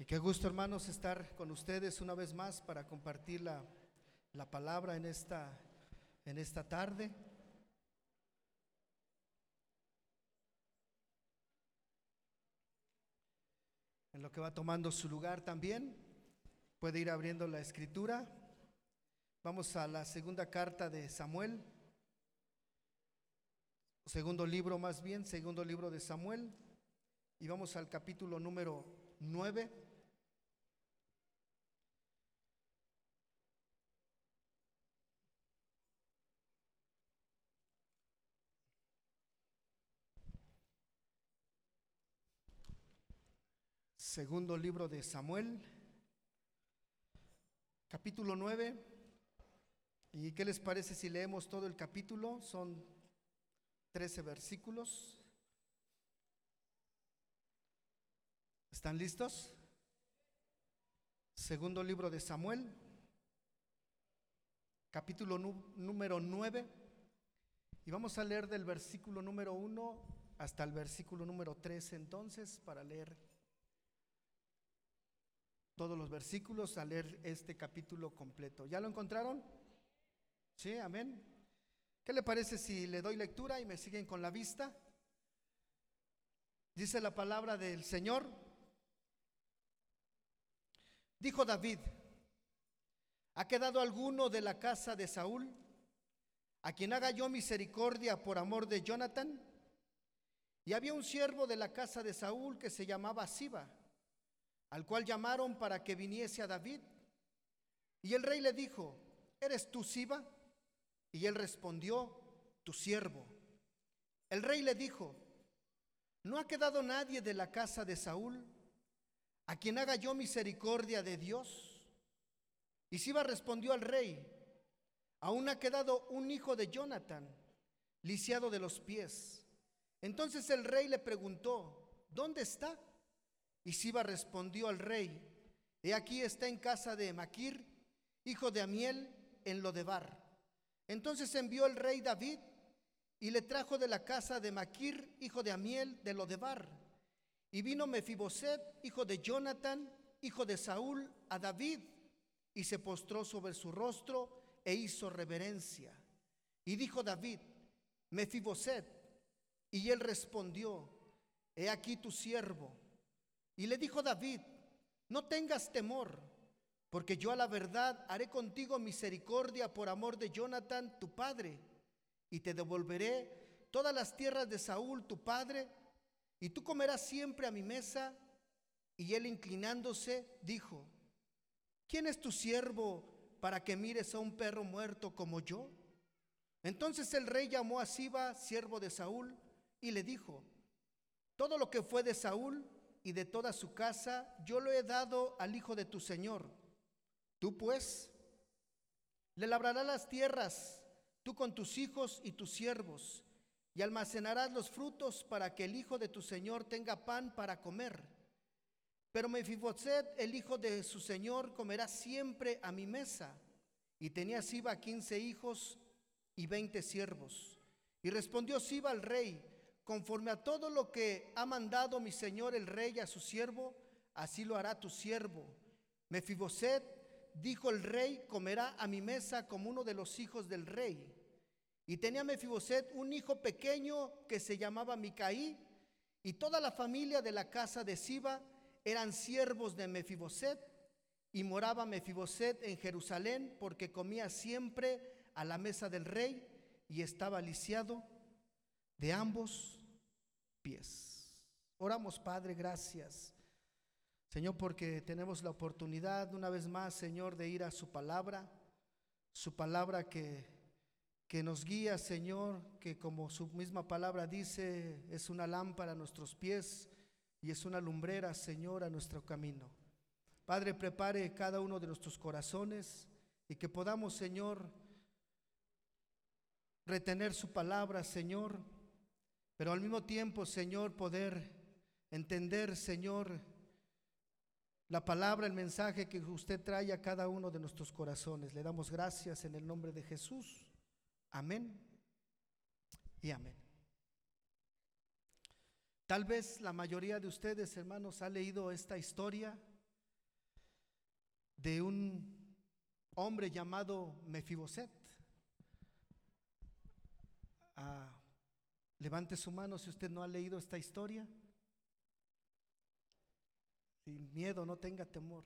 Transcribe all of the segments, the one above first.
Y qué gusto, hermanos, estar con ustedes una vez más para compartir la, la palabra en esta, en esta tarde. En lo que va tomando su lugar también, puede ir abriendo la escritura. Vamos a la segunda carta de Samuel, segundo libro más bien, segundo libro de Samuel, y vamos al capítulo número 9. Segundo libro de Samuel, capítulo 9. ¿Y qué les parece si leemos todo el capítulo? Son 13 versículos. ¿Están listos? Segundo libro de Samuel, capítulo número 9. Y vamos a leer del versículo número 1 hasta el versículo número 13 entonces para leer todos los versículos a leer este capítulo completo. ¿Ya lo encontraron? Sí, amén. ¿Qué le parece si le doy lectura y me siguen con la vista? Dice la palabra del Señor. Dijo David, ¿ha quedado alguno de la casa de Saúl a quien haga yo misericordia por amor de Jonathan? Y había un siervo de la casa de Saúl que se llamaba Siba al cual llamaron para que viniese a David. Y el rey le dijo, ¿eres tú Siba? Y él respondió, tu siervo. El rey le dijo, ¿no ha quedado nadie de la casa de Saúl a quien haga yo misericordia de Dios? Y Siba respondió al rey, aún ha quedado un hijo de Jonathan, lisiado de los pies. Entonces el rey le preguntó, ¿dónde está? Y Siba respondió al rey, he aquí está en casa de Maquir, hijo de Amiel, en Lodebar. Entonces envió el rey David y le trajo de la casa de Maquir, hijo de Amiel, de Lodebar. Y vino Mefiboset, hijo de Jonathan, hijo de Saúl, a David, y se postró sobre su rostro e hizo reverencia. Y dijo David, Mefiboset, y él respondió, he aquí tu siervo. Y le dijo David, no tengas temor, porque yo a la verdad haré contigo misericordia por amor de Jonathan, tu padre, y te devolveré todas las tierras de Saúl, tu padre, y tú comerás siempre a mi mesa. Y él inclinándose dijo, ¿quién es tu siervo para que mires a un perro muerto como yo? Entonces el rey llamó a Siba, siervo de Saúl, y le dijo, todo lo que fue de Saúl, y de toda su casa, yo lo he dado al hijo de tu Señor. Tú pues le labrarás las tierras, tú con tus hijos y tus siervos, y almacenarás los frutos para que el hijo de tu Señor tenga pan para comer. Pero Mefiboset, el hijo de su Señor, comerá siempre a mi mesa. Y tenía Siba quince hijos y veinte siervos. Y respondió Siba al rey, conforme a todo lo que ha mandado mi señor el rey a su siervo, así lo hará tu siervo. Mefiboset, dijo el rey, comerá a mi mesa como uno de los hijos del rey. Y tenía Mefiboset un hijo pequeño que se llamaba Micaí, y toda la familia de la casa de Siba eran siervos de Mefiboset, y moraba Mefiboset en Jerusalén porque comía siempre a la mesa del rey y estaba lisiado de ambos Oramos, Padre, gracias. Señor, porque tenemos la oportunidad una vez más, Señor, de ir a su palabra, su palabra que, que nos guía, Señor, que como su misma palabra dice, es una lámpara a nuestros pies y es una lumbrera, Señor, a nuestro camino. Padre, prepare cada uno de nuestros corazones y que podamos, Señor, retener su palabra, Señor pero al mismo tiempo, Señor, poder entender, Señor, la palabra, el mensaje que usted trae a cada uno de nuestros corazones. Le damos gracias en el nombre de Jesús. Amén y amén. Tal vez la mayoría de ustedes, hermanos, ha leído esta historia de un hombre llamado Mefiboset. Ah, levante su mano si usted no ha leído esta historia. Sin miedo, no tenga temor.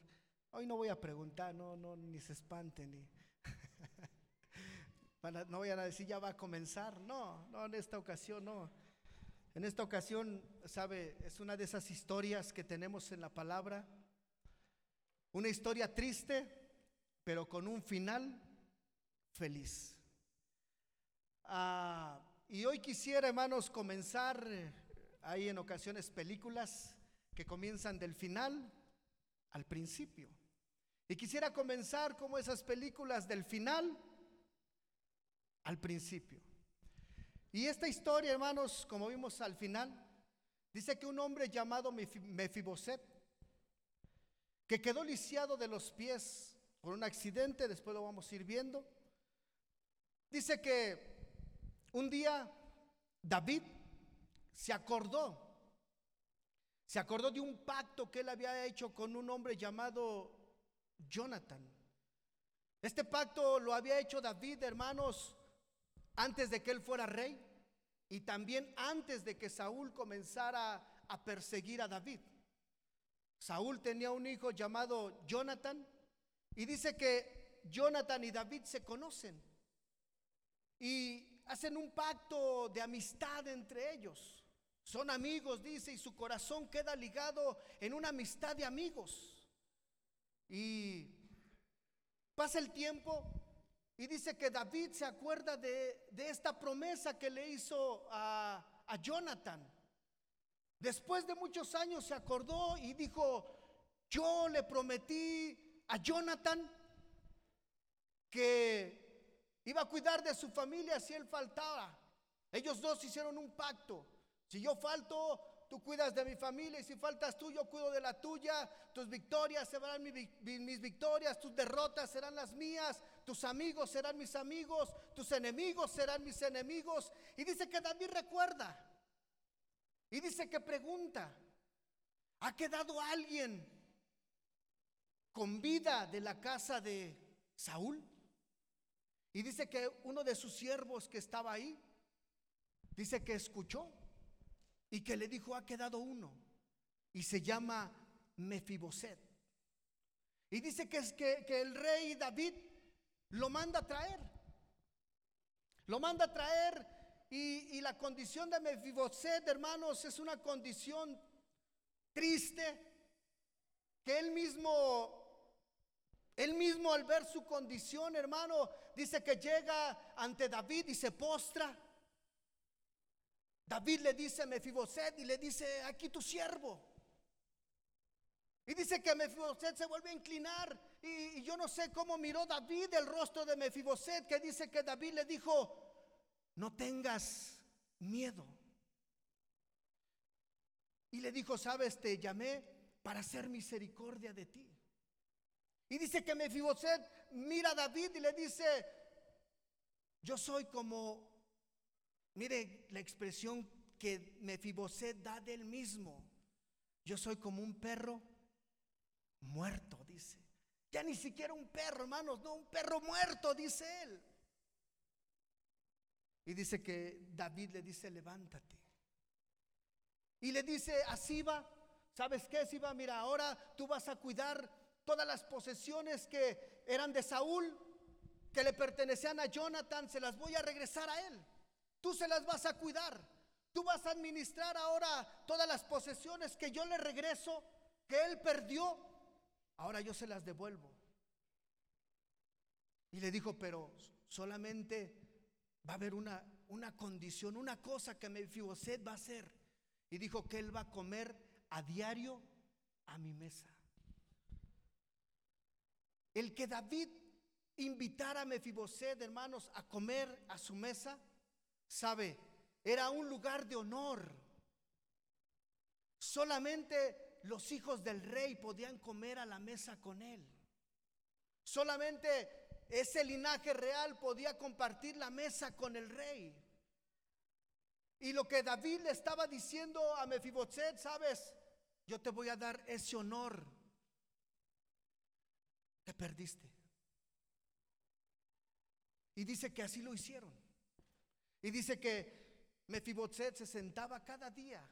Hoy no voy a preguntar, no, no, ni se espante, ni. no vayan a decir ya va a comenzar. No, no, en esta ocasión no. En esta ocasión, sabe, es una de esas historias que tenemos en la palabra. Una historia triste, pero con un final feliz. Ah, y hoy quisiera, hermanos, comenzar, hay en ocasiones películas que comienzan del final al principio. Y quisiera comenzar como esas películas del final al principio. Y esta historia, hermanos, como vimos al final, dice que un hombre llamado Mefiboset, que quedó lisiado de los pies por un accidente, después lo vamos a ir viendo, dice que un día David se acordó, se acordó de un pacto que él había hecho con un hombre llamado Jonathan. Este pacto lo había hecho David, hermanos, antes de que él fuera rey y también antes de que Saúl comenzara a perseguir a David. Saúl tenía un hijo llamado Jonathan y dice que Jonathan y David se conocen y hacen un pacto de amistad entre ellos. Son amigos, dice, y su corazón queda ligado en una amistad de amigos. Y pasa el tiempo y dice que David se acuerda de, esta promesa que le hizo a, a Jonathan. Después de muchos años se acordó y dijo, yo le prometí a Jonathan que iba a cuidar de su familia si él faltaba. Ellos dos hicieron un pacto. Si yo falto, Tú cuidas de mi familia y si faltas tú, yo cuido de la tuya. Tus victorias serán mis victorias, tus derrotas serán las mías, tus amigos serán mis amigos, tus enemigos serán mis enemigos. Y dice que David recuerda. Y dice que pregunta, ¿ha quedado alguien con vida de la casa de Saúl? Y dice que uno de sus siervos que estaba ahí, dice que escuchó y que le dijo, ha quedado uno, y se llama Mefiboset. Y dice que es que, el rey David lo manda a traer. Lo manda a traer y, y la condición de Mefiboset, hermanos, es una condición triste que él mismo, él mismo al ver su condición, hermano, dice que llega ante David y se postra. David le dice a Mefiboset y le dice, aquí tu siervo. Y dice que Mefiboset se vuelve a inclinar. Y, yo no sé cómo miró David el rostro de Mefiboset, que dice que David le dijo, no tengas miedo. Y le dijo, sabes, te llamé para hacer misericordia de ti. Y dice que Mefiboset mira a David y le dice, yo soy como Mire la expresión que Mefiboset da del mismo. Yo soy como un perro muerto, dice. Ya ni siquiera un perro, hermanos, no, un perro muerto, dice él. Y dice que David le dice, levántate. Y le dice a Siba, ¿sabes qué, Siba? Mira, ahora tú vas a cuidar todas las posesiones que eran de Saúl, que le pertenecían a Jonathan, se las voy a regresar a él. Tú se las vas a cuidar. Tú vas a administrar ahora todas las posesiones que yo le regreso, que él perdió. Ahora yo se las devuelvo. Y le dijo, pero solamente va a haber una, una condición, una cosa que Mefiboset va a hacer. Y dijo que él va a comer a diario a mi mesa. El que David invitara a Mefiboset, hermanos, a comer a su mesa, Sabe, era un lugar de honor. Solamente los hijos del rey podían comer a la mesa con él. Solamente ese linaje real podía compartir la mesa con el rey. Y lo que David le estaba diciendo a Mefiboset, sabes, yo te voy a dar ese honor. Te perdiste. Y dice que así lo hicieron. Y dice que Mefiboset se sentaba cada día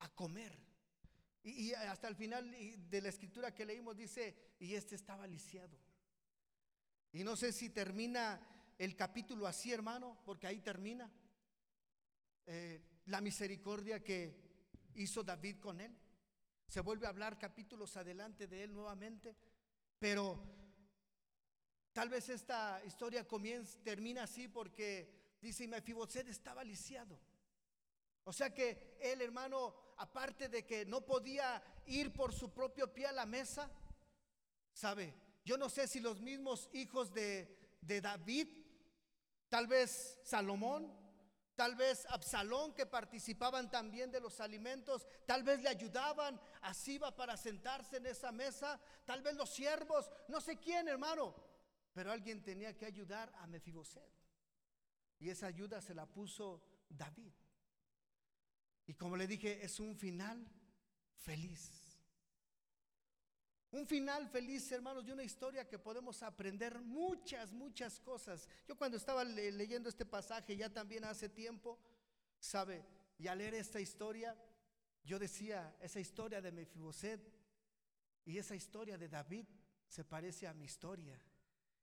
a comer. Y, hasta el final de la escritura que leímos dice, y este estaba lisiado. Y no sé si termina el capítulo así, hermano, porque ahí termina eh, la misericordia que hizo David con él. Se vuelve a hablar capítulos adelante de él nuevamente, pero tal vez esta historia comienza, termina así porque dice, y Mefiboset estaba lisiado. O sea que él, hermano, aparte de que no podía ir por su propio pie a la mesa, ¿sabe? Yo no sé si los mismos hijos de, de David, tal vez Salomón, tal vez Absalón, que participaban también de los alimentos, tal vez le ayudaban, así va para sentarse en esa mesa, tal vez los siervos, no sé quién, hermano, pero alguien tenía que ayudar a Mefiboset. Y esa ayuda se la puso David. Y como le dije, es un final feliz. Un final feliz, hermanos, de una historia que podemos aprender muchas, muchas cosas. Yo cuando estaba leyendo este pasaje ya también hace tiempo, ¿sabe? Y al leer esta historia, yo decía, esa historia de Mefiboset y esa historia de David se parece a mi historia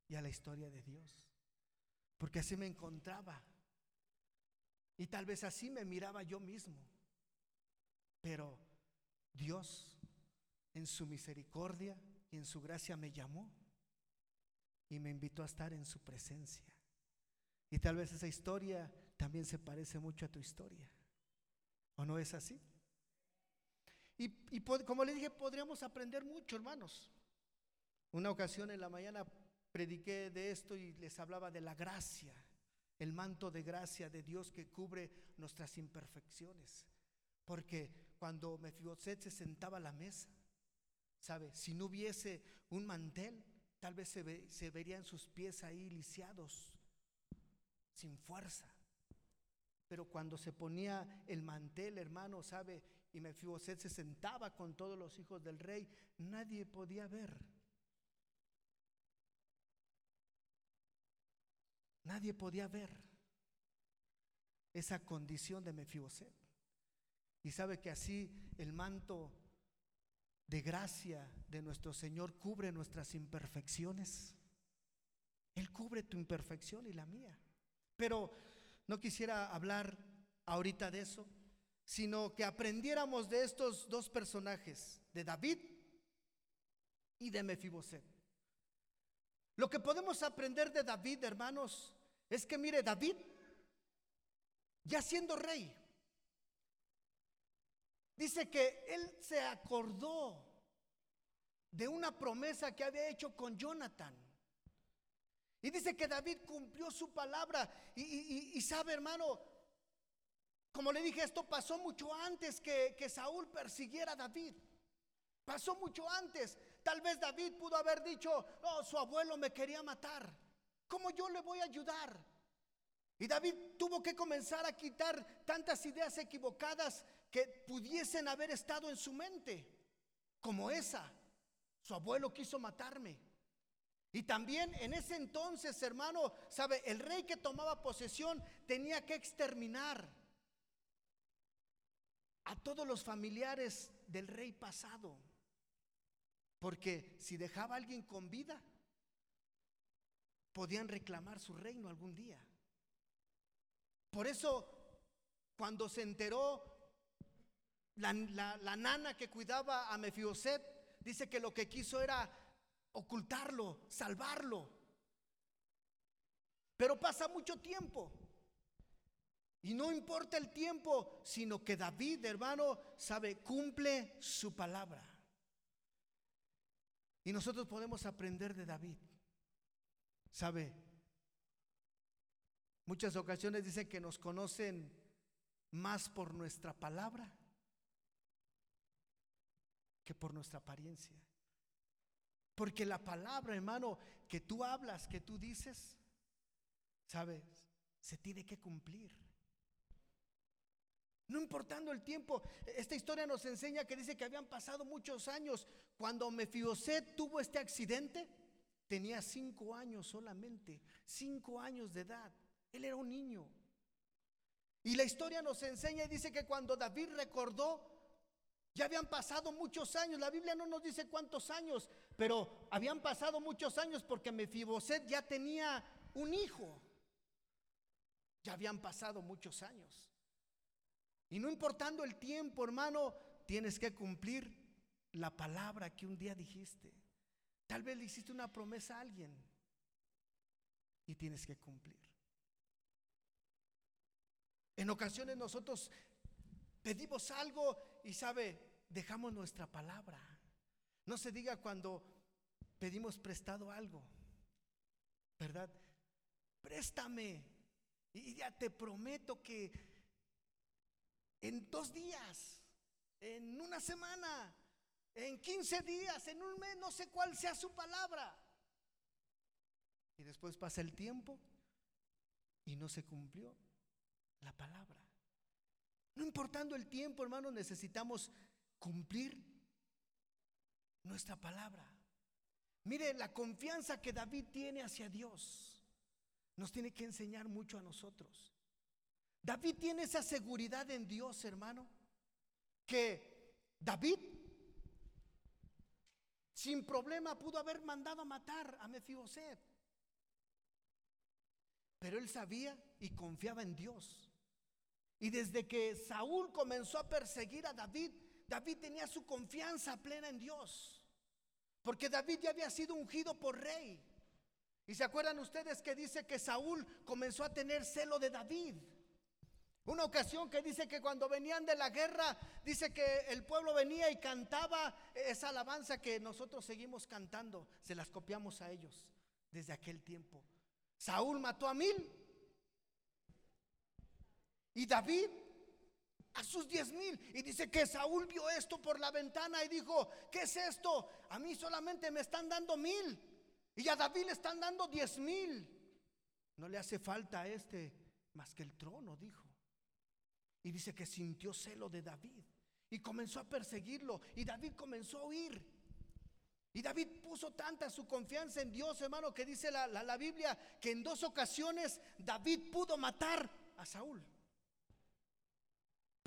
y a la historia de Dios. Porque así me encontraba. Y tal vez así me miraba yo mismo. Pero Dios en su misericordia y en su gracia me llamó y me invitó a estar en su presencia. Y tal vez esa historia también se parece mucho a tu historia. ¿O no es así? Y, como le dije, podríamos aprender mucho, hermanos. Una ocasión en la mañana prediqué de esto y les hablaba de la gracia, el manto de gracia de Dios que cubre nuestras imperfecciones. Porque cuando Mefiboset se sentaba a la mesa, ¿Sabe? Si no hubiese un mantel, tal vez se, se verían sus pies ahí lisiados, sin fuerza. Pero cuando se ponía el mantel, hermano, ¿sabe? Y Mefiboset se sentaba con todos los hijos del rey, nadie podía ver. Nadie podía ver esa condición de Mefiboset. Y sabe que así el manto de gracia de nuestro Señor cubre nuestras imperfecciones. Él cubre tu imperfección y la mía. Pero no quisiera hablar ahorita de eso, sino que aprendiéramos de estos dos personajes, de David y de Mefiboset. Lo que podemos aprender de David, hermanos, es que mire, David, ya siendo rey, Dice que él se acordó de una promesa que había hecho con Jonathan. Y dice que David cumplió su palabra. Y, sabe, hermano, como le dije, esto pasó mucho antes que, que Saúl persiguiera a David. Pasó mucho antes. Tal vez David pudo haber dicho, no, su abuelo me quería matar. ¿Cómo yo le voy a ayudar? Y David tuvo que comenzar a quitar tantas ideas equivocadas que pudiesen haber estado en su mente, como esa. Su abuelo quiso matarme. Y también en ese entonces, hermano, sabe, el rey que tomaba posesión tenía que exterminar a todos los familiares del rey pasado. Porque si dejaba a alguien con vida, podían reclamar su reino algún día. Por eso, cuando se enteró la, nana que cuidaba a Mefiboset dice que lo que quiso era ocultarlo, salvarlo. Pero pasa mucho tiempo. Y no importa el tiempo, sino que David, hermano, sabe, cumple su palabra. Y nosotros podemos aprender de David. ¿Sabe? Muchas ocasiones dicen que nos conocen más por nuestra palabra que por nuestra apariencia. Porque la palabra, hermano, que tú hablas, que tú dices, ¿sabes? Se tiene que cumplir. No importando el tiempo, esta historia nos enseña que dice que habían pasado muchos años. Cuando Mefiboset tuvo este accidente, tenía cinco años solamente, cinco años de edad. Él era un niño. Y la historia nos enseña y dice que cuando David recordó, ya habían pasado muchos años. La Biblia no nos dice cuántos años, pero habían pasado muchos años porque Mefiboset ya tenía un hijo. Ya habían pasado muchos años. Y no importando el tiempo, hermano, tienes que cumplir la palabra que un día dijiste. Tal vez le hiciste una promesa a alguien y tienes que cumplir. En ocasiones nosotros pedimos algo y sabe, dejamos nuestra palabra. No se diga cuando pedimos prestado algo, ¿verdad? Préstame y ya te prometo que en dos días, en una semana, en 15 días, en un mes, no sé cuál sea su palabra. Y después pasa el tiempo y no se cumplió la palabra. No importando el tiempo, hermanos, necesitamos cumplir nuestra palabra. Mire, la confianza que David tiene hacia Dios nos tiene que enseñar mucho a nosotros. David tiene esa seguridad en Dios, hermano, que David sin problema pudo haber mandado a matar a Mefiboset. Pero él sabía y confiaba en Dios. Y desde que Saúl comenzó a perseguir a David, David tenía su confianza plena en Dios. Porque David ya había sido ungido por rey. Y se acuerdan ustedes que dice que Saúl comenzó a tener celo de David. Una ocasión que dice que cuando venían de la guerra, dice que el pueblo venía y cantaba esa alabanza que nosotros seguimos cantando, se las copiamos a ellos desde aquel tiempo. Saúl mató a mil y David a sus diez mil. Y dice que Saúl vio esto por la ventana y dijo, ¿qué es esto? A mí solamente me están dando mil y a David le están dando diez mil. No le hace falta a este más que el trono, dijo. Y dice que sintió celo de David y comenzó a perseguirlo y David comenzó a huir. Y David puso tanta su confianza en Dios, hermano, que dice la, la, Biblia que en dos ocasiones David pudo matar a Saúl.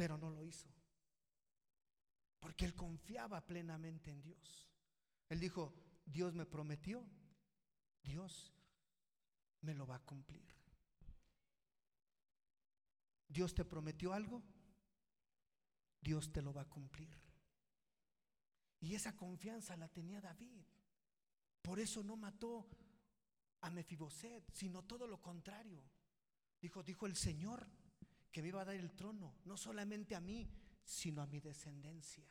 Pero no lo hizo. Porque él confiaba plenamente en Dios. Él dijo, Dios me prometió, Dios me lo va a cumplir. Dios te prometió algo, Dios te lo va a cumplir. Y esa confianza la tenía David. Por eso no mató a Mefiboset, sino todo lo contrario. Dijo, dijo el Señor que me iba a dar el trono, no solamente a mí, sino a mi descendencia.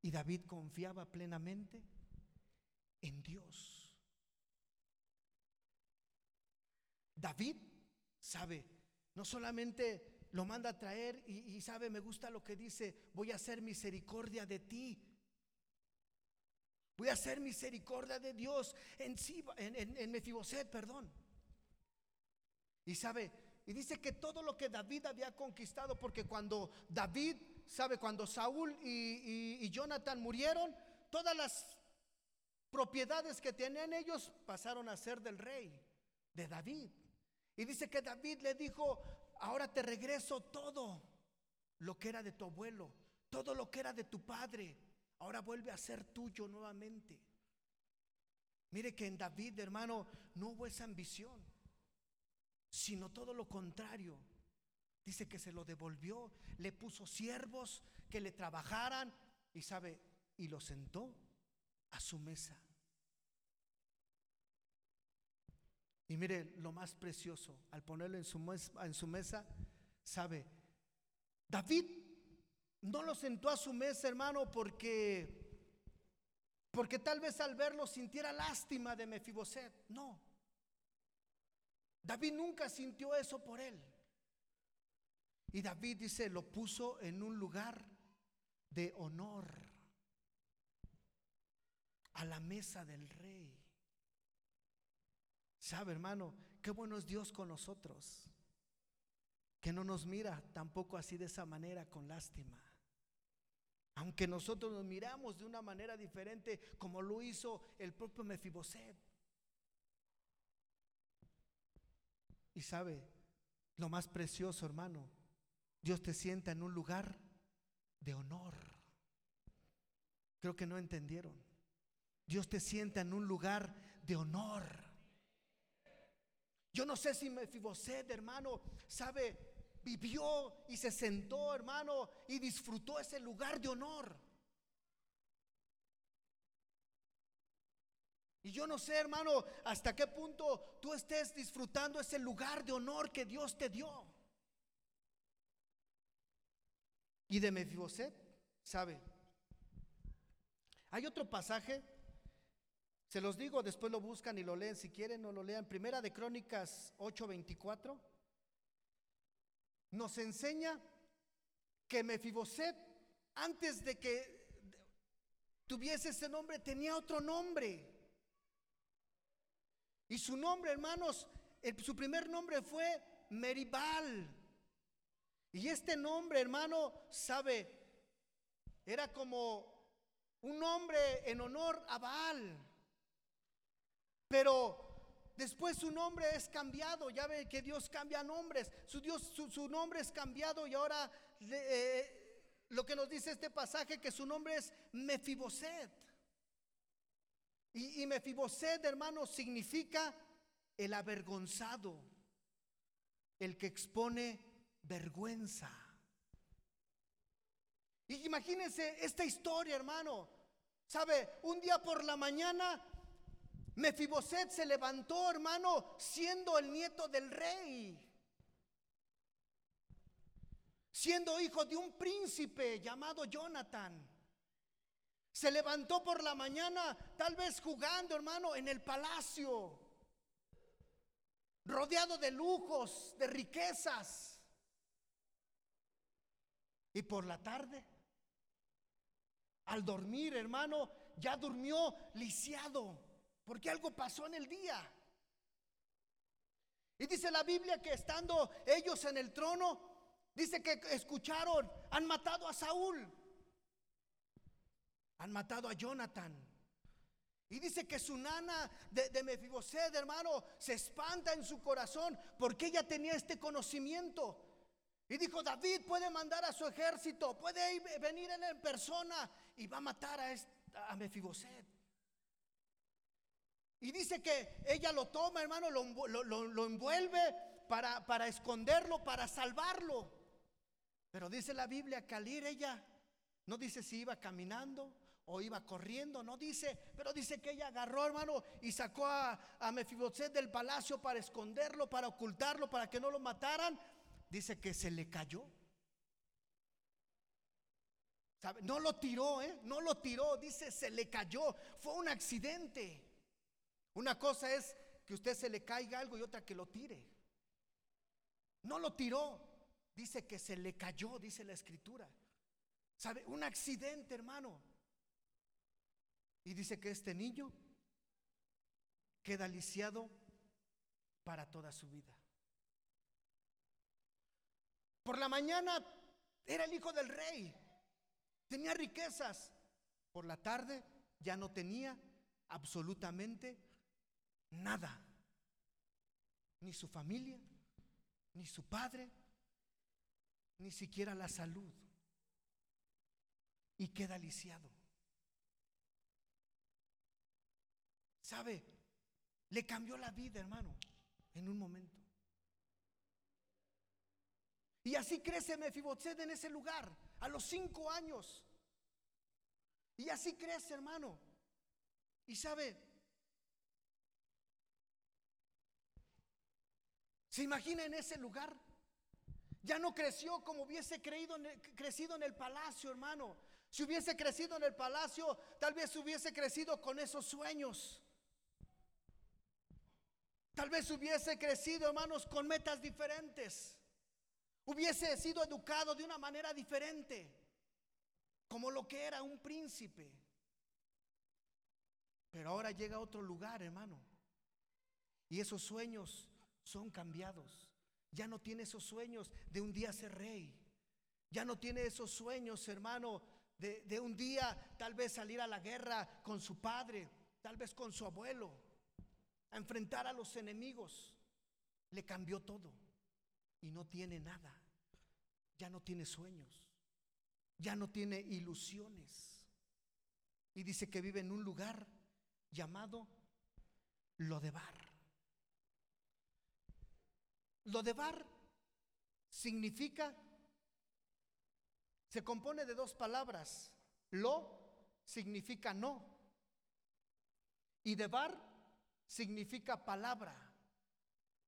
Y David confiaba plenamente en Dios. David sabe no solamente lo manda a traer y, sabe, me gusta lo que dice, voy a hacer misericordia de ti. Voy a hacer misericordia de Dios en, en, en, Mefiboset, perdón. Y sabe, y dice que todo lo que David había conquistado, porque cuando David, sabe, cuando Saúl y, y Jonathan murieron, todas las propiedades que tenían ellos pasaron a ser del rey, de David. Y dice que David le dijo, ahora te regreso todo lo que era de tu abuelo, todo lo que era de tu padre, ahora vuelve a ser tuyo nuevamente. Mire que en David, hermano, no hubo esa ambición, sino todo lo contrario. Dice que se lo devolvió, le puso siervos que le trabajaran y sabe, y lo sentó a su mesa. Y mire lo más precioso, al ponerlo en su, mesa, en su mesa, sabe, David no lo sentó a su mesa, hermano, porque porque tal vez al verlo sintiera lástima de Mefiboset. No. David nunca sintió eso por él. Y David dice, lo puso en un lugar de honor a la mesa del rey. ¿Sabe, hermano? Qué bueno es Dios con nosotros. que no nos mira tampoco así de esa manera con lástima. Aunque nosotros nos miramos de una manera diferente como lo hizo el propio Mefiboset. Y sabe, lo más precioso, hermano, Dios te sienta en un lugar de honor. Creo que no entendieron. Dios te sienta en un lugar de honor. Yo no sé si Mefiboset, hermano, sabe vivió y se sentó, hermano, y disfrutó ese lugar de honor. Y yo no sé, hermano, hasta qué punto tú estés disfrutando ese lugar de honor que Dios te dio. Y de Mefiboset, ¿sabe? Hay otro pasaje, se los digo, después lo buscan y lo leen, si quieren no lo lean. Primera de Crónicas 8:24 nos enseña que Mefiboset, antes de que tuviese ese nombre, tenía otro nombre. Y su nombre, hermanos, su primer nombre fue Meribal. Y este nombre, hermano, sabe, era como un nombre en honor a Baal. Pero Después su nombre es cambiado. Ya ve que Dios cambia nombres. Su, Dios, su, nombre es cambiado y ahora eh, lo que nos dice este pasaje que su nombre es Mefiboset. Y, y hermano, significa el avergonzado, el que expone vergüenza. Y imagínense esta historia, hermano. ¿Sabe? Un día por la mañana Mefiboset se levantó, hermano, siendo el nieto del rey. Siendo hijo de un príncipe llamado Jonathan. Se levantó por la mañana, tal vez jugando, hermano, en el palacio. Rodeado de lujos, de riquezas. Y por la tarde, al dormir, hermano, ya durmió lisiado porque algo pasó en el día. Y dice la Biblia que estando ellos en el trono, dice que escucharon, han matado a Saúl, han matado a Jonathan. Y dice que su nana de, de Mefiboset, hermano, se espanta en su corazón porque ella tenía este conocimiento. Y dijo, David puede mandar a su ejército, puede venir en persona y va a matar a, a Mefiboset. Y dice que ella lo toma, hermano, lo, envuelve para, para, esconderlo, para salvarlo. Pero dice la Biblia que al ir ella, no dice si iba caminando o iba corriendo, no dice, pero dice que ella agarró, hermano, y sacó a, a Mefiboset del palacio para esconderlo, para ocultarlo, para que no lo mataran. Dice que se le cayó. No lo tiró, ¿eh? No lo tiró, dice, se le cayó. Fue un accidente. Una cosa es que usted se le caiga algo y otra que lo tire. No lo tiró, dice que se le cayó, dice la escritura. ¿Sabe? Un accidente, hermano. Y dice que este niño queda lisiado para toda su vida. Por la mañana era el hijo del rey, tenía riquezas. Por la tarde ya no tenía absolutamente nada. Ni su familia, ni su padre, ni siquiera la salud. Y queda lisiado. ¿Sabe? Le cambió la vida, hermano, en un momento. Y así crece Mefiboset en ese lugar, a los cinco años. Y así crece, hermano. Y sabe, ¿Se imagina en ese lugar? Ya no creció como hubiese creído crecido en el palacio, hermano. Si hubiese crecido en el palacio, tal vez hubiese crecido con esos sueños. Tal vez hubiese crecido, hermanos, con metas diferentes. Hubiese sido educado de una manera diferente, como lo que era un príncipe. Pero ahora llega a otro lugar, hermano. Y esos sueños son cambiados. Ya no tiene esos sueños de un día ser rey. Ya no tiene esos sueños, hermano, de, de un día tal vez salir a la guerra con su padre, tal vez con su abuelo, a enfrentar a los enemigos. Le cambió todo y no tiene nada. Ya no tiene sueños. Ya no tiene ilusiones. Y dice que vive en un lugar llamado Lodebar. Lodebar significa, se compone de dos palabras. Lo significa no. Y debar significa palabra.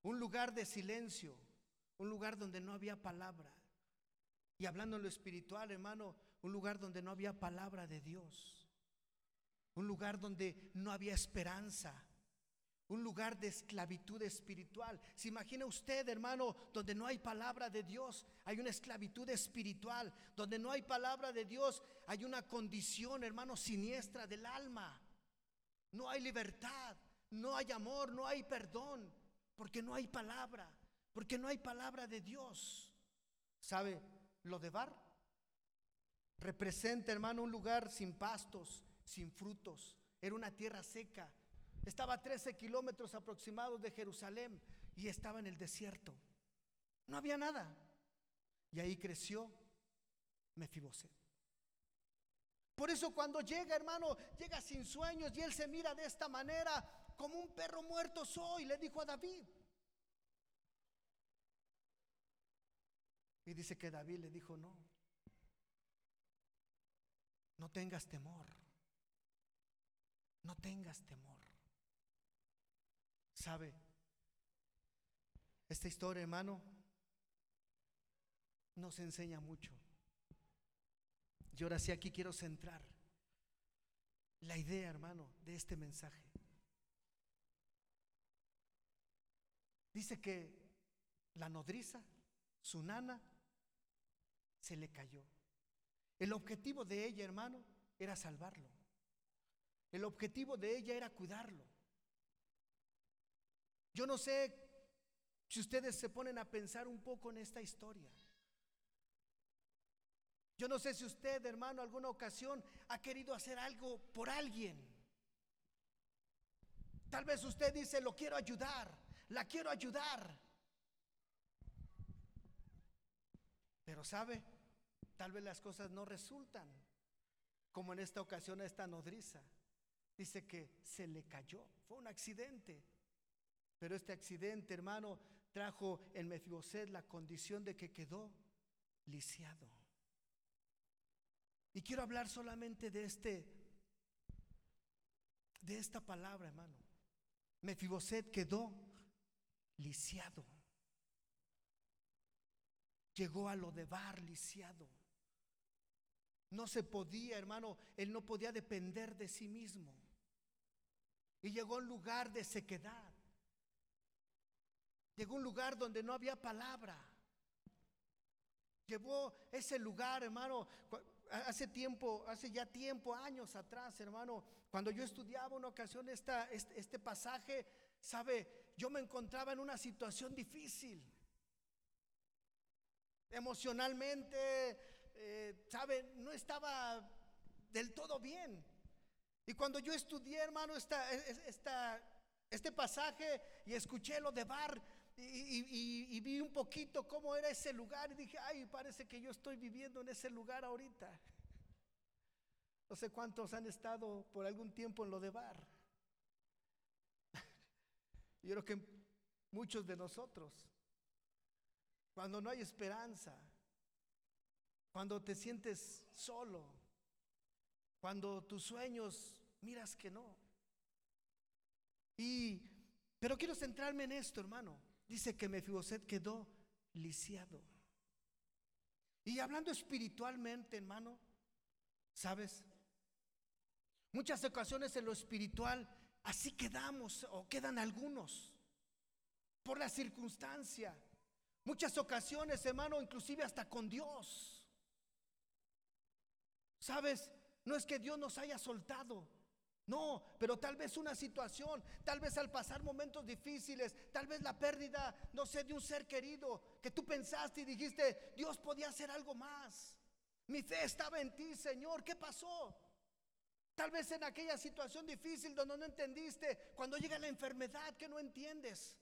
Un lugar de silencio, un lugar donde no había palabra. Y hablando en lo espiritual, hermano, un lugar donde no había palabra de Dios. Un lugar donde no había esperanza. Un lugar de esclavitud espiritual. ¿Se imagina usted, hermano, donde no hay palabra de Dios? Hay una esclavitud espiritual. Donde no hay palabra de Dios, hay una condición, hermano, siniestra del alma. No hay libertad, no hay amor, no hay perdón, porque no hay palabra, porque no hay palabra de Dios. ¿Sabe? Lo de Bar representa, hermano, un lugar sin pastos, sin frutos. Era una tierra seca. Estaba a 13 kilómetros aproximados de Jerusalén y estaba en el desierto. No había nada. Y ahí creció Mefiboset. Por eso cuando llega, hermano, llega sin sueños y él se mira de esta manera, como un perro muerto soy, le dijo a David. Y dice que David le dijo, no, no tengas temor, no tengas temor. ¿Sabe? Esta historia, hermano, nos enseña mucho. Y ahora sí aquí quiero centrar la idea, hermano, de este mensaje. Dice que la nodriza, su nana, se le cayó. El objetivo de ella, hermano, era salvarlo. El objetivo de ella era cuidarlo. Yo no sé si ustedes se ponen a pensar un poco en esta historia. Yo no sé si usted, hermano, alguna ocasión ha querido hacer algo por alguien. Tal vez usted dice, lo quiero ayudar, la quiero ayudar. Pero sabe, tal vez las cosas no resultan como en esta ocasión a esta nodriza. Dice que se le cayó, fue un accidente. Pero este accidente, hermano, trajo en Mefiboset la condición de que quedó lisiado. Y quiero hablar solamente de este de esta palabra, hermano. Mefiboset quedó lisiado. Llegó a lo de bar lisiado. No se podía, hermano, él no podía depender de sí mismo. Y llegó a un lugar de sequedad. Llegó a un lugar donde no había palabra. Llevó ese lugar, hermano, hace tiempo, hace ya tiempo, años atrás, hermano, cuando yo estudiaba una ocasión esta, este, este, pasaje, sabe, yo me encontraba en una situación difícil. Emocionalmente, eh, sabe, no estaba del todo bien. Y cuando yo estudié, hermano, esta, esta, este pasaje y escuché lo de Bar, y, vi un poquito cómo era ese lugar y dije, ay, parece que yo estoy viviendo en ese lugar ahorita. No sé cuántos han estado por algún tiempo en lo de bar. Yo creo que muchos de nosotros, cuando no hay esperanza, cuando te sientes solo, cuando tus sueños miras que no. Y, pero quiero centrarme en esto, hermano. Dice que Mefiboset quedó lisiado. Y hablando espiritualmente, hermano, ¿sabes? Muchas ocasiones en lo espiritual así quedamos o quedan algunos por la circunstancia. Muchas ocasiones, hermano, inclusive hasta con Dios. ¿Sabes? No es que Dios nos haya soltado, No, pero tal vez una situación, tal vez al pasar momentos difíciles, tal vez la pérdida, no sé, de un ser querido que tú pensaste y dijiste, Dios podía hacer algo más. Mi fe estaba en ti, Señor. ¿Qué pasó? Tal vez en aquella situación difícil donde no entendiste, cuando llega la enfermedad que no entiendes.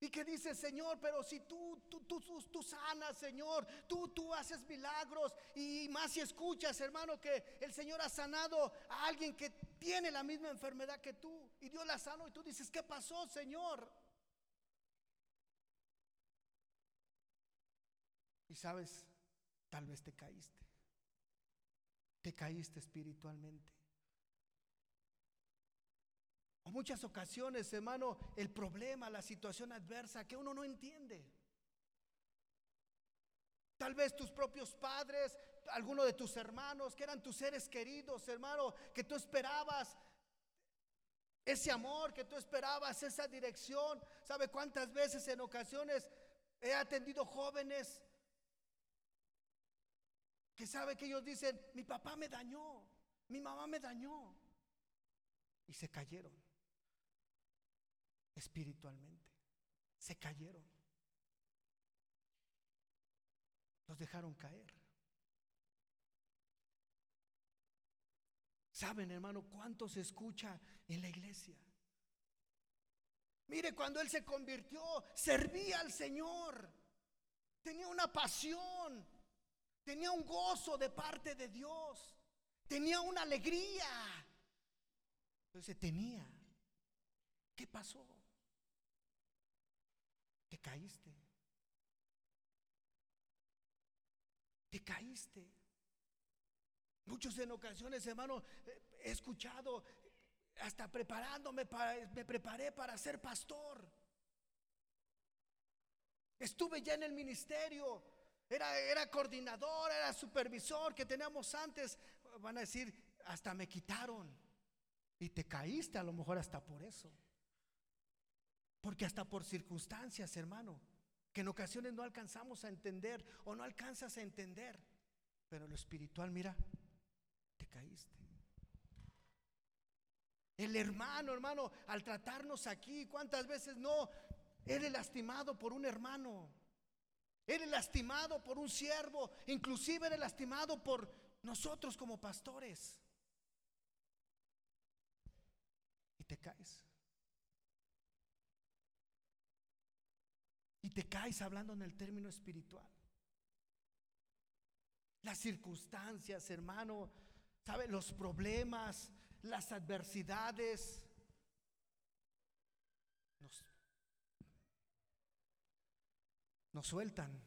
Y que dice, Señor, pero si tú, tú, tú, tú, sanas, Señor, tú, tú haces milagros. Y más si escuchas, hermano, que el Señor ha sanado a alguien que tiene la misma enfermedad que tú. Y Dios la sanó y tú dices, ¿qué pasó, Señor? Y sabes, tal vez te caíste. Te caíste espiritualmente. O muchas ocasiones, hermano, el problema, la situación adversa que uno no entiende. Tal vez tus propios padres, alguno de tus hermanos, que eran tus seres queridos, hermano, que tú esperabas ese amor, que tú esperabas esa dirección. ¿Sabe cuántas veces en ocasiones he atendido jóvenes que sabe que ellos dicen, mi papá me dañó, mi mamá me dañó? Y se cayeron espiritualmente. Se cayeron. Los dejaron caer. ¿Saben, hermano, cuánto se escucha en la iglesia? Mire, cuando él se convirtió, servía al Señor. Tenía una pasión. Tenía un gozo de parte de Dios. Tenía una alegría. Entonces tenía. ¿Qué pasó? Te caíste. Te caíste. Muchos en ocasiones, hermano, he escuchado, hasta preparándome, para, me preparé para ser pastor. Estuve ya en el ministerio, era, era coordinador, era supervisor que teníamos antes. Van a decir, hasta me quitaron. Y te caíste a lo mejor hasta por eso. Porque hasta por circunstancias, hermano, que en ocasiones no alcanzamos a entender o no alcanzas a entender. Pero lo espiritual, mira, te caíste. El hermano, hermano, al tratarnos aquí, ¿cuántas veces no? Eres lastimado por un hermano. Eres lastimado por un siervo. Inclusive eres lastimado por nosotros como pastores. Y te caes. y te caes hablando en el término espiritual. Las circunstancias, hermano, ¿sabe? Los problemas, las adversidades nos, nos sueltan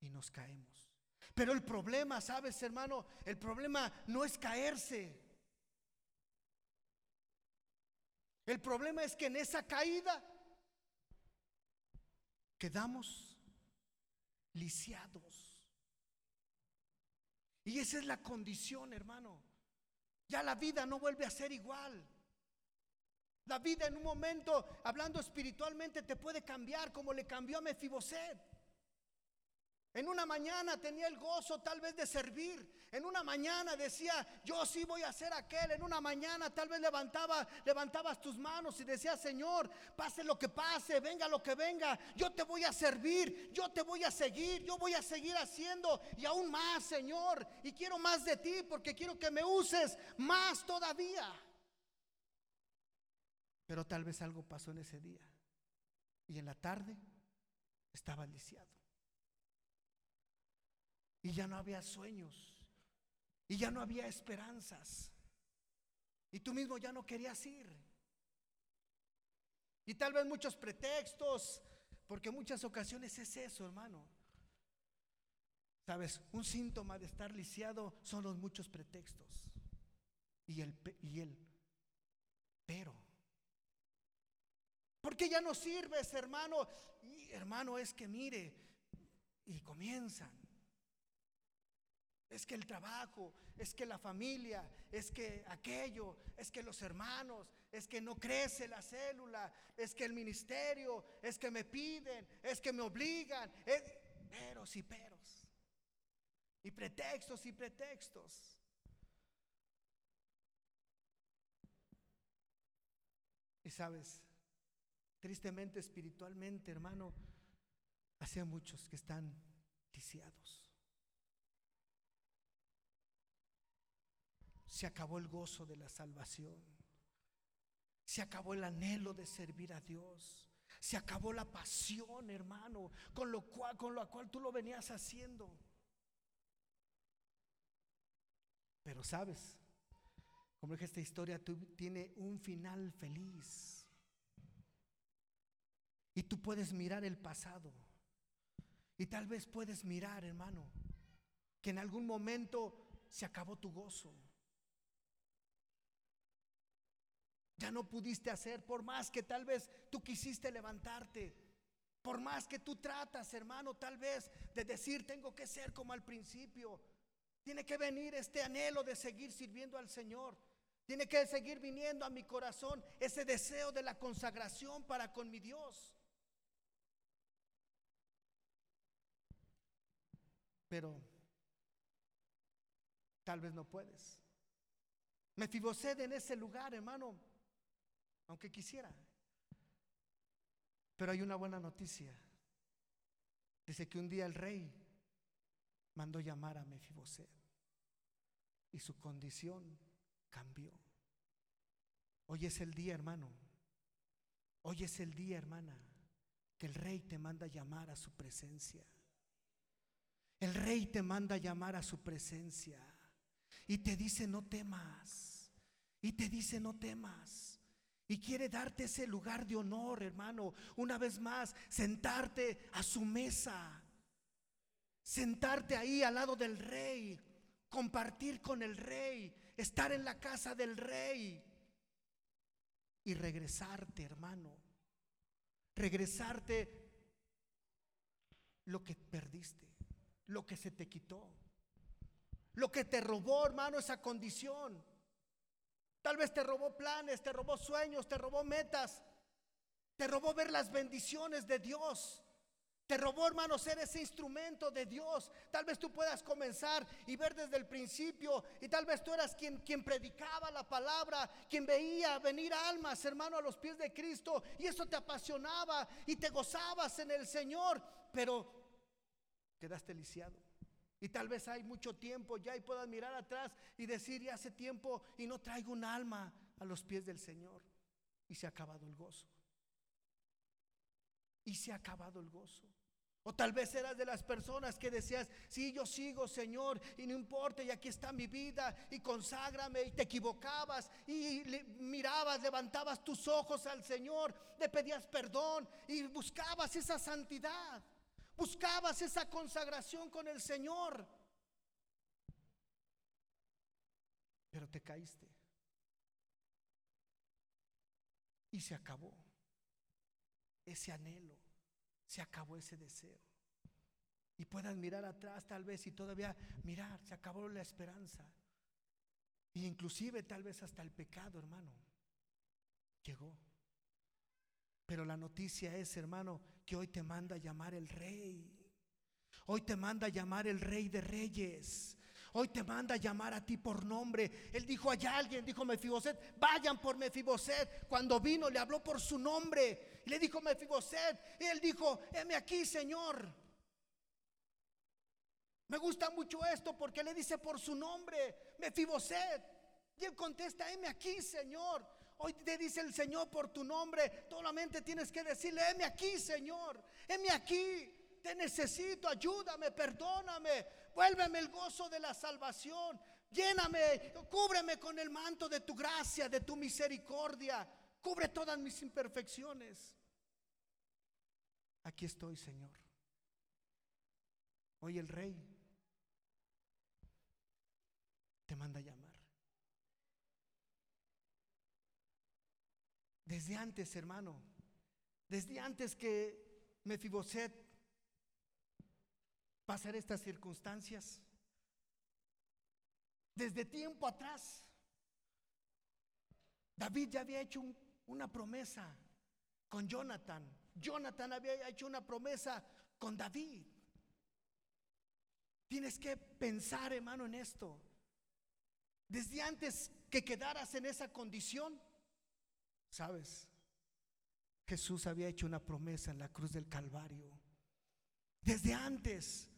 y nos caemos. Pero el problema, ¿sabes, hermano? El problema no es caerse. El problema es que en esa caída quedamos lisiados. Y esa es la condición, hermano. Ya la vida no vuelve a ser igual. La vida en un momento, hablando espiritualmente, te puede cambiar como le cambió a Mefiboset. En una mañana tenía el gozo tal vez de servir. En una mañana decía, yo sí voy a hacer aquel. En una mañana tal vez levantaba, levantabas tus manos y decía, Señor, pase lo que pase, venga lo que venga. Yo te voy a servir, yo te voy a seguir, yo voy a seguir haciendo y aún más, Señor. Y quiero más de ti porque quiero que me uses más todavía. Pero tal vez algo pasó en ese día. Y en la tarde estaba lisiado. Y ya no había sueños. Y ya no había esperanzas. Y tú mismo ya no querías ir. Y tal vez muchos pretextos, porque muchas ocasiones es eso, hermano. Sabes, un síntoma de estar lisiado son los muchos pretextos. Y el, y el pero. Porque ya no sirves, hermano? Y, hermano, es que mire, y comienzan. Es que el trabajo, es que la familia, es que aquello, es que los hermanos, es que no crece la célula, es que el ministerio, es que me piden, es que me obligan, es, peros y peros, y pretextos y pretextos. Y sabes, tristemente, espiritualmente, hermano, hace muchos que están lisiados. Se acabó el gozo de la salvación. Se acabó el anhelo de servir a Dios. Se acabó la pasión, hermano, con lo cual, con lo cual tú lo venías haciendo. Pero sabes, como dije, esta historia tiene un final feliz. Y tú puedes mirar el pasado. Y tal vez puedes mirar, hermano, que en algún momento se acabó tu gozo. Ya no pudiste hacer, por más que tal vez tú quisiste levantarte, por más que tú tratas, hermano, tal vez de decir, tengo que ser como al principio. Tiene que venir este anhelo de seguir sirviendo al Señor. Tiene que seguir viniendo a mi corazón ese deseo de la consagración para con mi Dios. Pero tal vez no puedes. Mefibosed en ese lugar, hermano, aunque quisiera. Pero hay una buena noticia. Dice que un día el rey mandó llamar a Mefiboset y su condición cambió. Hoy es el día, hermano. Hoy es el día, hermana, que el rey te manda llamar a su presencia. El rey te manda llamar a su presencia y te dice no temas. Y te dice no temas. Y quiere darte ese lugar de honor, hermano. Una vez más, sentarte a su mesa. Sentarte ahí al lado del rey. Compartir con el rey. Estar en la casa del rey. Y regresarte, hermano. Regresarte lo que perdiste. Lo que se te quitó. Lo que te robó, hermano, esa condición. Tal vez te robó planes, te robó sueños, te robó metas, te robó ver las bendiciones de Dios. Te robó, hermano, ser ese instrumento de Dios. Tal vez tú puedas comenzar y ver desde el principio. Y tal vez tú eras quien, quien predicaba la palabra, quien veía venir almas, hermano, a los pies de Cristo. Y eso te apasionaba y te gozabas en el Señor. Pero quedaste lisiado. Y tal vez hay mucho tiempo ya y puedas mirar atrás y decir, ya hace tiempo y no traigo un alma a los pies del Señor. Y se ha acabado el gozo. Y se ha acabado el gozo. O tal vez eras de las personas que decías, sí, yo sigo, Señor, y no importa, y aquí está mi vida, y conságrame, y te equivocabas, y mirabas, levantabas tus ojos al Señor, le pedías perdón, y buscabas esa santidad. Buscabas esa consagración con el Señor. Pero te caíste. Y se acabó ese anhelo. Se acabó ese deseo. Y puedas mirar atrás tal vez y todavía mirar, se acabó la esperanza. Y inclusive tal vez hasta el pecado, hermano, llegó. Pero la noticia es, hermano, que hoy te manda llamar el rey. Hoy te manda a llamar el rey de reyes. Hoy te manda a llamar a ti por nombre. Él dijo allá alguien, dijo Mefiboset, vayan por Mefiboset. Cuando vino le habló por su nombre. Y le dijo Mefiboset. Y él dijo, heme aquí, Señor. Me gusta mucho esto porque le dice por su nombre, Mefiboset. Y él contesta, heme aquí, Señor. Hoy te dice el Señor por tu nombre. Solamente tienes que decirle, heme aquí, Señor. Heme aquí. Te necesito, ayúdame, perdóname. Vuélveme el gozo de la salvación. Lléname, cúbreme con el manto de tu gracia, de tu misericordia. Cubre todas mis imperfecciones. Aquí estoy, Señor. Hoy el rey te manda llamar. Desde antes, hermano, desde antes que Mefiboset pasara estas circunstancias, desde tiempo atrás, David ya había hecho una promesa con Jonathan. Jonathan había hecho una promesa con David. Tienes que pensar, hermano, en esto. Desde antes que quedaras en esa condición, ¿Sabes? Jesús había hecho una promesa en la cruz del Calvario. Desde antes.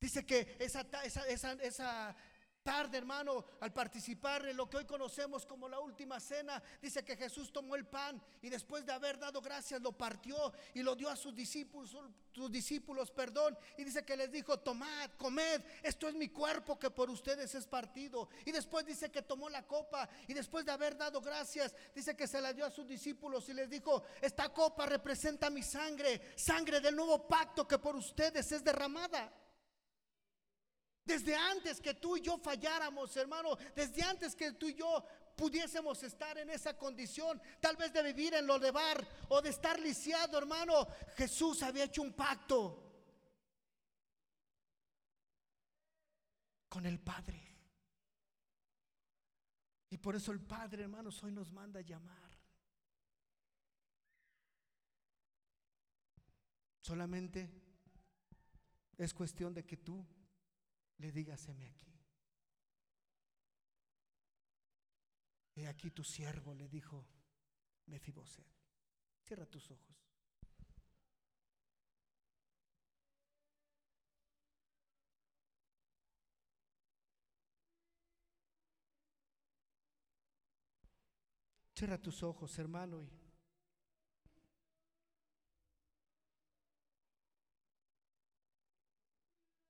Dice que esa, esa, esa, tarde, hermano, al participar en lo que hoy conocemos como la última cena, dice que Jesús tomó el pan y después de haber dado gracias lo partió y lo dio a sus discípulos, sus discípulos, perdón, y dice que les dijo, tomad, comed, esto es mi cuerpo que por ustedes es partido. Y después dice que tomó la copa y después de haber dado gracias, dice que se la dio a sus discípulos y les dijo, esta copa representa mi sangre, sangre del nuevo pacto que por ustedes es derramada. Desde antes que tú y yo falláramos, hermano, desde antes que tú y yo pudiésemos estar en esa condición, tal vez de vivir en lo de bar o de estar lisiado, hermano, Jesús había hecho un pacto con el Padre. Y por eso el Padre, hermanos, hoy nos manda a llamar. Solamente es cuestión de que tú le dígaseme aquí. He aquí tu siervo, le dijo Mefiboset. Cierra tus ojos. Cierra tus ojos, hermano, y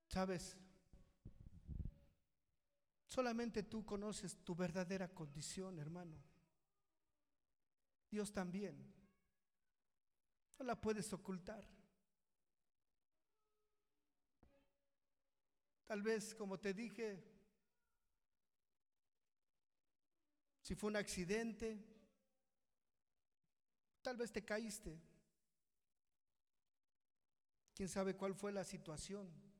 sabes, Solamente tú conoces tu verdadera condición, hermano. Dios también. No la puedes ocultar. Tal vez, como te dije, si fue un accidente, tal vez te caíste. ¿Quién sabe cuál fue la situación?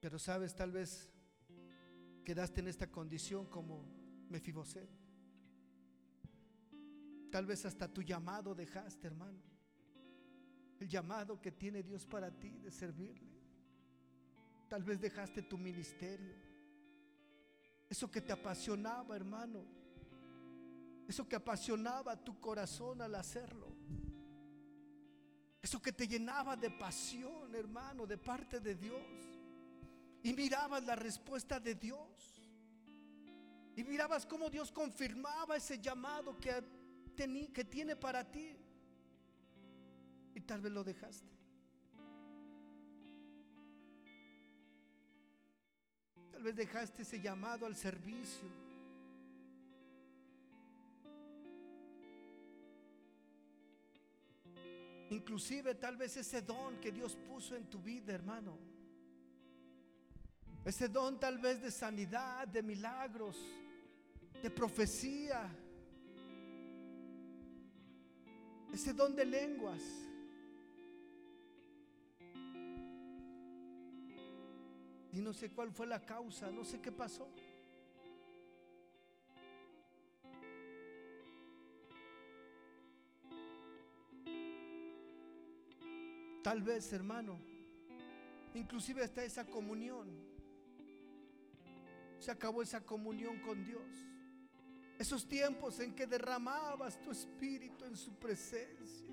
Pero sabes, tal vez quedaste en esta condición como Mefiboset. Tal vez hasta tu llamado dejaste, hermano. El llamado que tiene Dios para ti de servirle. Tal vez dejaste tu ministerio. Eso que te apasionaba, hermano. Eso que apasionaba tu corazón al hacerlo. Eso que te llenaba de pasión, hermano, de parte de Dios y mirabas la respuesta de Dios. Y mirabas cómo Dios confirmaba ese llamado que, que tiene para ti. Y tal vez lo dejaste. Tal vez dejaste ese llamado al servicio. Inclusive tal vez ese don que Dios puso en tu vida, hermano ese don tal vez de sanidad, de milagros, de profecía. Ese don de lenguas. Y no sé cuál fue la causa, no sé qué pasó. Tal vez, hermano, inclusive hasta esa comunión se acabó esa comunión con Dios. Esos tiempos en que derramabas tu espíritu en su presencia.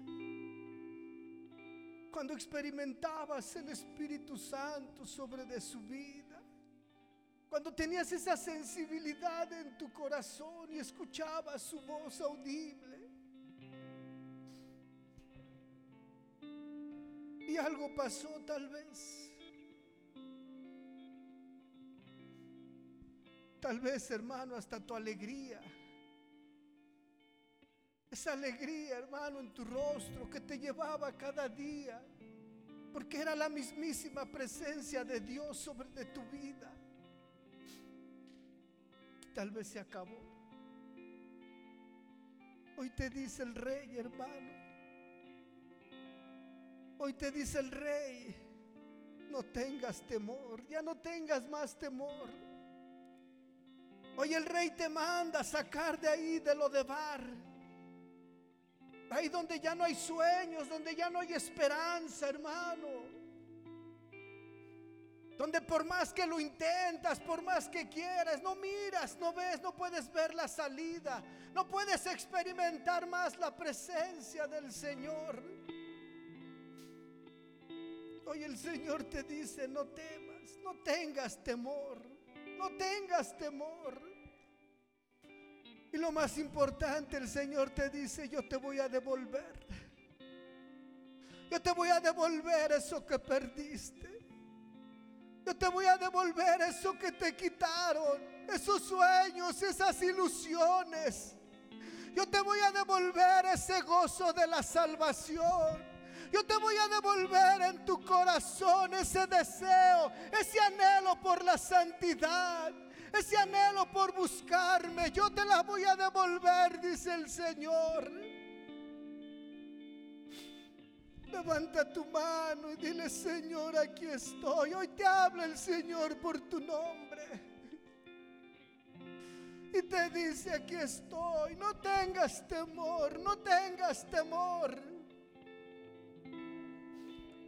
Cuando experimentabas el Espíritu Santo sobre de su vida. Cuando tenías esa sensibilidad en tu corazón y escuchabas su voz audible. Y algo pasó tal vez. Tal vez, hermano, hasta tu alegría. Esa alegría, hermano, en tu rostro que te llevaba cada día. Porque era la mismísima presencia de Dios sobre de tu vida. Tal vez se acabó. Hoy te dice el rey, hermano. Hoy te dice el rey, no tengas temor, ya no tengas más temor. Hoy el rey te manda sacar de ahí, de lo de bar. Ahí donde ya no hay sueños, donde ya no hay esperanza, hermano. Donde por más que lo intentas, por más que quieras, no miras, no ves, no puedes ver la salida, no puedes experimentar más la presencia del Señor. Hoy el Señor te dice, no temas, no tengas temor, no tengas temor. Y lo más importante, el Señor te dice, yo te voy a devolver. Yo te voy a devolver eso que perdiste. Yo te voy a devolver eso que te quitaron, esos sueños, esas ilusiones. Yo te voy a devolver ese gozo de la salvación. Yo te voy a devolver en tu corazón ese deseo, ese anhelo por la santidad, ese anhelo por buscarme. Yo te la voy a devolver, dice el Señor. Levanta tu mano y dile, Señor, aquí estoy. Hoy te habla el Señor por tu nombre. Y te dice, aquí estoy. No tengas temor, no tengas temor.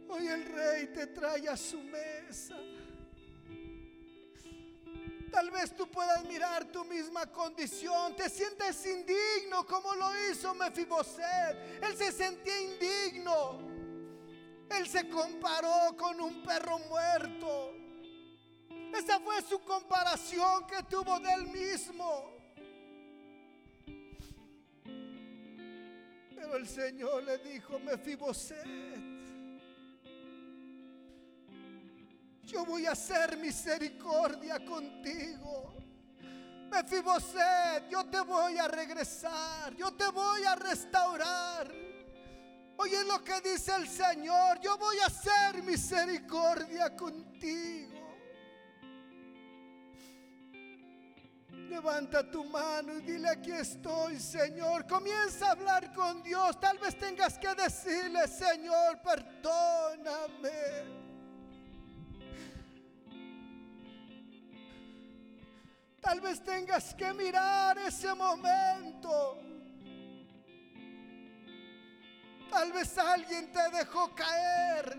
Hoy el rey te trae a su mesa. Tal vez tú puedas mirar tu misma condición, te sientes indigno como lo hizo Mefiboset. Él se sentía indigno. Él se comparó con un perro muerto. Esa fue su comparación que tuvo de él mismo. Pero el Señor le dijo, Mefiboset, yo voy a hacer misericordia contigo. Mefiboset, yo te voy a regresar, yo te voy a restaurar. Oye lo que dice el Señor, yo voy a hacer misericordia contigo. Levanta tu mano y dile aquí estoy, Señor. Comienza a hablar con Dios. Tal vez tengas que decirle, Señor, perdóname. Tal vez tengas que mirar ese momento. Tal vez alguien te dejó caer.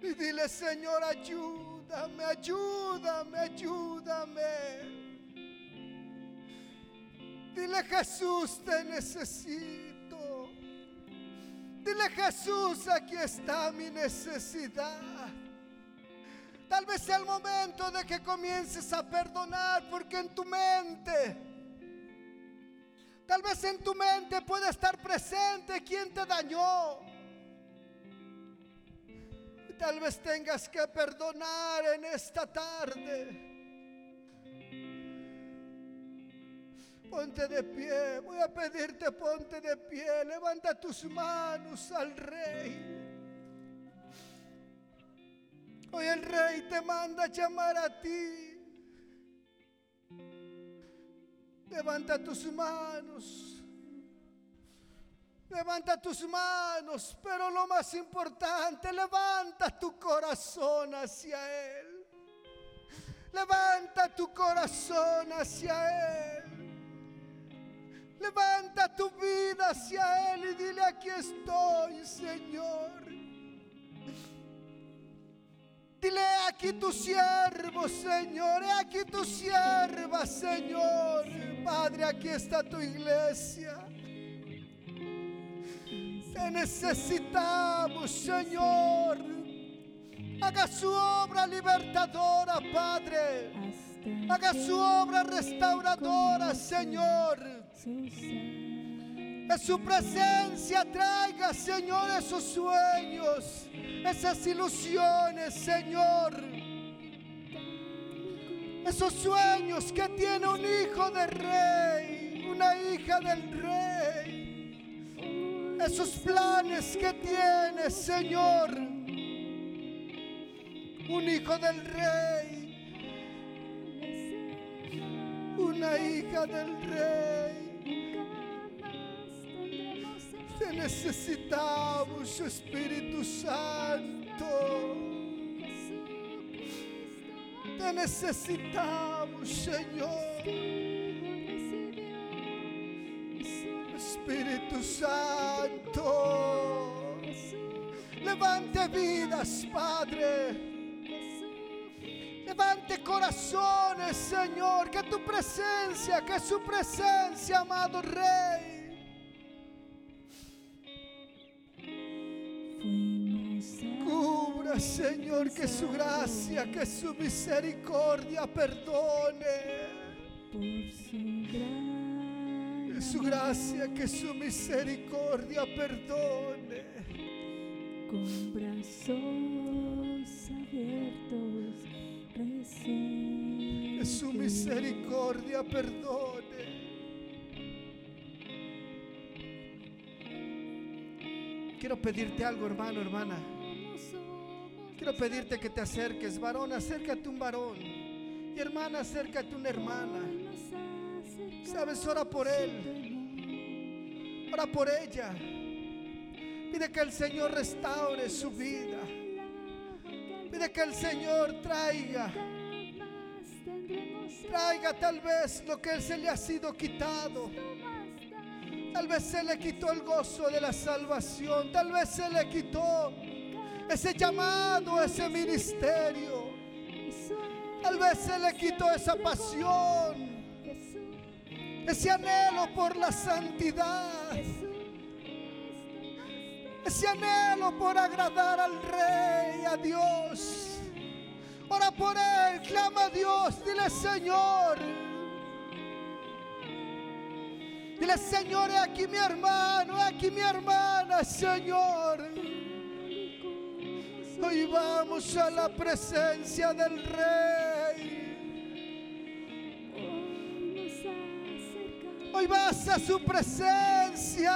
Y dile, Señor, ayúdame, ayúdame, ayúdame. Dile, Jesús, te necesito. Dile, Jesús, aquí está mi necesidad. Tal vez sea el momento de que comiences a perdonar porque en tu mente, tal vez en tu mente puede estar presente quien te dañó. Tal vez tengas que perdonar en esta tarde. Ponte de pie, voy a pedirte ponte de pie, levanta tus manos al rey. Hoy el rey te manda llamar a ti. Levanta tus manos. Levanta tus manos, pero lo más importante, levanta tu corazón hacia Él. Levanta tu corazón hacia Él. Levanta tu vida hacia Él y dile, aquí estoy, Señor. Dile aquí tu siervo, Señor. He aquí tu sierva, Señor. Padre, aquí está tu iglesia. Te necesitamos, Señor. Haga su obra libertadora, Padre. Haga su obra restauradora, Señor. Que su presencia traiga, Señor, esos sueños esas ilusiones, Señor. Esos sueños que tiene un hijo de rey, una hija del rey. Esos planes que tiene, Señor. Un hijo del rey. Una hija del rey. Te necesitamos, Espíritu Santo. Te necesitamos, Señor. Espíritu Santo. Levante vidas, Padre. Levante corazones, Señor. Que tu presencia, que su presencia, amado Rey. Señor, que su gracia, que su misericordia perdone. Que su gracia, que su misericordia perdone. Con brazos abiertos recibe. Que su misericordia perdone. Quiero pedirte algo, hermano, hermana. Quiero pedirte que te acerques, varón, acércate un varón. Y hermana, acércate una hermana. Sabes, ora por él. Ora por ella. Pide que el Señor restaure su vida. Pide que el Señor traiga, traiga tal vez lo que él se le ha sido quitado. Tal vez se le quitó el gozo de la salvación. Tal vez se le quitó ese llamado, ese ministerio. Tal vez se le quitó esa pasión, ese anhelo por la santidad, ese anhelo por agradar al Rey, a Dios. Ora por Él, clama a Dios, dile Señor. Dile Señor, he aquí mi hermano, he aquí mi hermana, Señor. Hoy vamos a la presencia del Rey. Hoy vas a su presencia.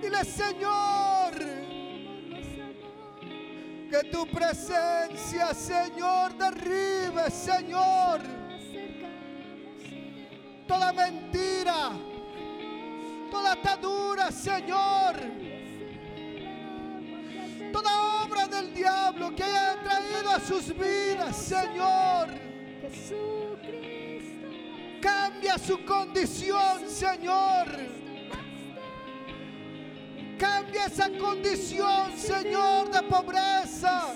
Dile, Señor, que tu presencia, Señor, derribe, Señor, toda mentira, toda atadura, Señor, toda obra del diablo que haya traído a sus vidas, Señor. Cambia su condición, Señor. Cambia esa condición, Señor, de pobreza.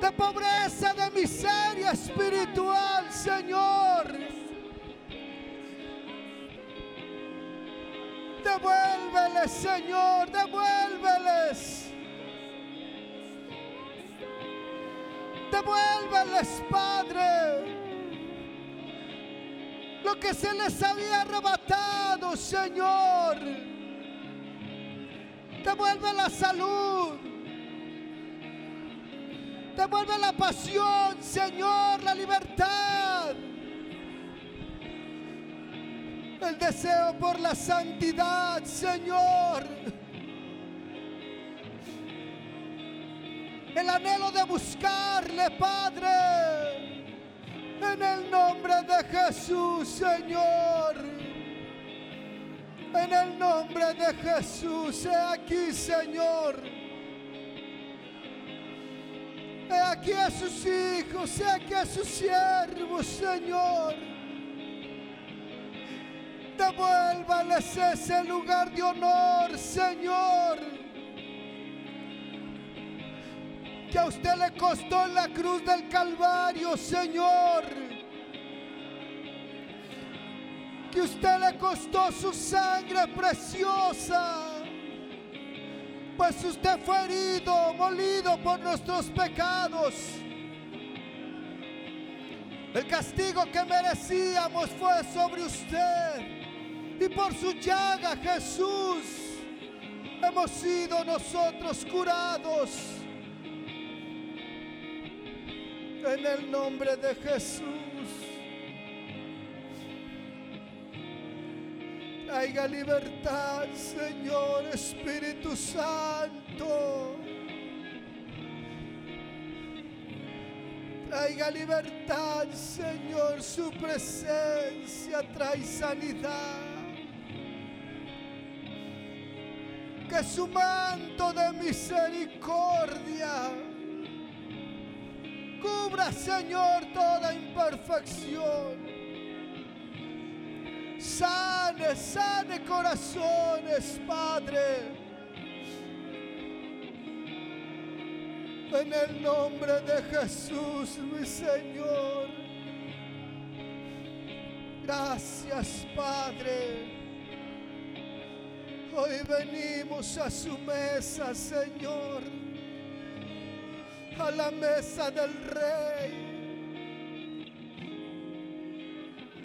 De pobreza, de miseria espiritual, Señor. Devuélveles, Señor, devuélveles. Devuélveles, Padre. Lo que se les había arrebatado, Señor. Devuelve la salud. Devuelve la pasión, Señor, la libertad. El deseo por la santidad, Señor. El anhelo de buscarle, Padre. En el nombre de Jesús, Señor. En el nombre de Jesús, he aquí, Señor. He aquí a sus hijos, he aquí a sus siervos, Señor. Devuélvales ese lugar de honor, Señor. Que a usted le costó la cruz del Calvario, Señor. Que usted le costó su sangre preciosa. Pues usted fue herido, molido por nuestros pecados. El castigo que merecíamos fue sobre usted. Y por su llaga, Jesús, hemos sido nosotros curados. En el nombre de Jesús. Traiga libertad, Señor Espíritu Santo. Traiga libertad, Señor. Su presencia trae sanidad. Que su manto de misericordia cubra, Señor, toda imperfección. Sane, sane corazones, Padre. En el nombre de Jesús, mi Señor. Gracias, Padre. Hoy venimos a su mesa, Señor. A la mesa del Rey.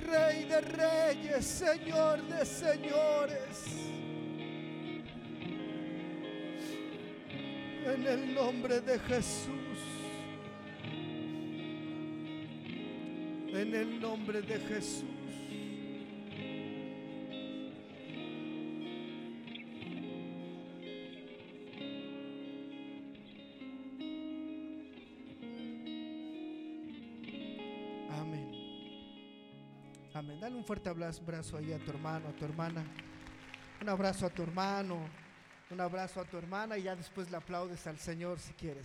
Rey de reyes, Señor de señores. En el nombre de Jesús. En el nombre de Jesús. Un fuerte abrazo ahí a tu hermano, a tu hermana. Un abrazo a tu hermano, un abrazo a tu hermana y ya después le aplaudes al Señor si quieres.